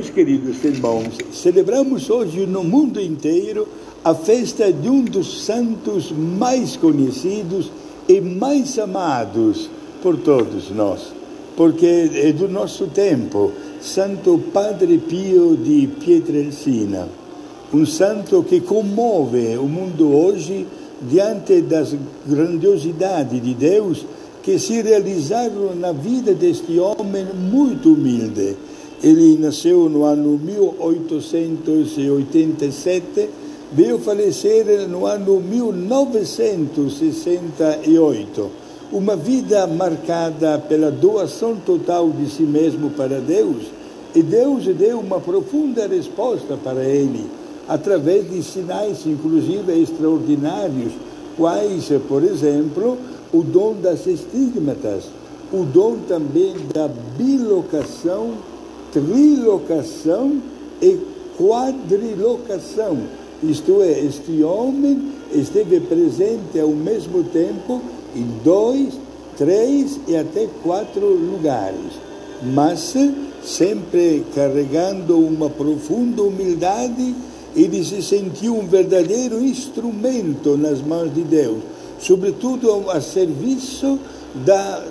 Meus queridos irmãos, celebramos hoje no mundo inteiro a festa de um dos santos mais conhecidos e mais amados por todos nós, porque é do nosso tempo, Santo Padre Pio de Pietrelcina, um santo que comove o mundo hoje diante das grandiosidades de Deus que se realizaram na vida deste homem muito humilde ele nasceu no ano 1887, veio falecer no ano 1968. Uma vida marcada pela doação total de si mesmo para Deus, e Deus deu uma profunda resposta para ele, através de sinais, inclusive extraordinários, quais, por exemplo, o dom das estigmatas, o dom também da bilocação trilocação e quadrilocação. Isto é, este homem esteve presente ao mesmo tempo em dois, três e até quatro lugares, mas sempre carregando uma profunda humildade, ele se sentiu um verdadeiro instrumento nas mãos de Deus, sobretudo a serviço da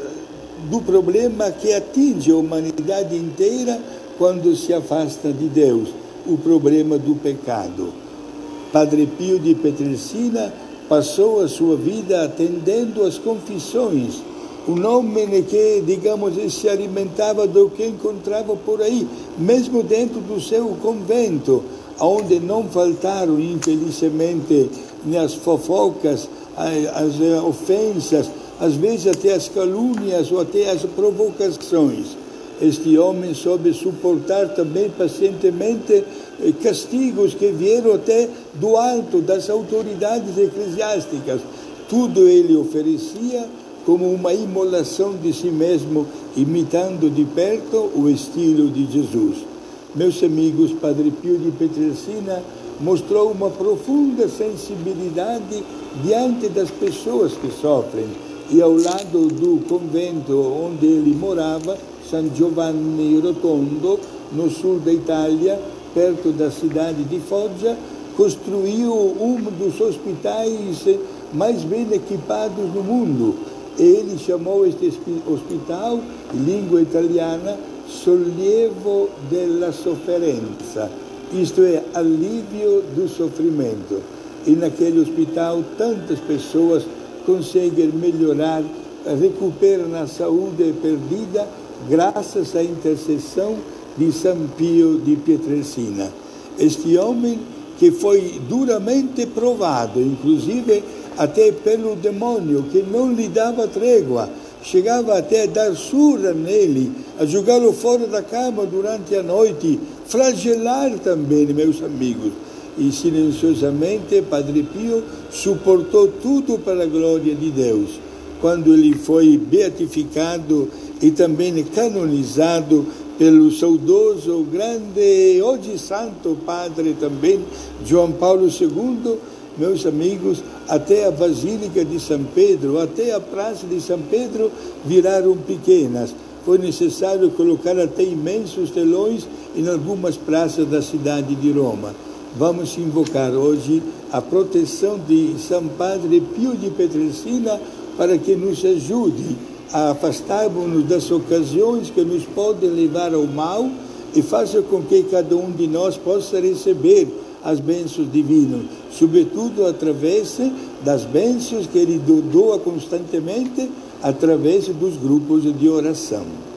do problema que atinge a humanidade inteira quando se afasta de Deus, o problema do pecado. Padre Pio de Petricina passou a sua vida atendendo às confissões, um homem que, digamos, se alimentava do que encontrava por aí, mesmo dentro do seu convento, onde não faltaram, infelizmente, as fofocas, as ofensas, às vezes até as calúnias ou até as provocações. Este homem soube suportar também pacientemente eh, castigos que vieram até do alto, das autoridades eclesiásticas. Tudo ele oferecia como uma imolação de si mesmo, imitando de perto o estilo de Jesus. Meus amigos, Padre Pio de Petricina mostrou uma profunda sensibilidade diante das pessoas que sofrem e ao lado do convento onde ele morava, San Giovanni Rotondo, no sul da Itália, perto da cidade de Foggia, construiu um dos hospitais mais bem equipados do mundo. Ele chamou este hospital, em língua italiana, Sollievo della Sofferenza, isto é, alívio do sofrimento. E naquele hospital tantas pessoas conseguem melhorar, recuperam a saúde perdida graças à intercessão de São Pio de Pietrelcina. Este homem que foi duramente provado, inclusive até pelo demônio, que não lhe dava trégua, chegava até a dar surra nele, a jogá-lo fora da cama durante a noite, flagelar também, meus amigos e silenciosamente Padre Pio suportou tudo para a glória de Deus. Quando ele foi beatificado e também canonizado pelo saudoso, grande, hoje santo padre também, João Paulo II, meus amigos, até a Basílica de São Pedro, até a Praça de São Pedro viraram pequenas. Foi necessário colocar até imensos telões em algumas praças da cidade de Roma vamos invocar hoje a proteção de São Padre Pio de Petricina para que nos ajude a afastarmos-nos das ocasiões que nos podem levar ao mal e faça com que cada um de nós possa receber as bênçãos divinas, sobretudo através das bênçãos que ele doa constantemente através dos grupos de oração.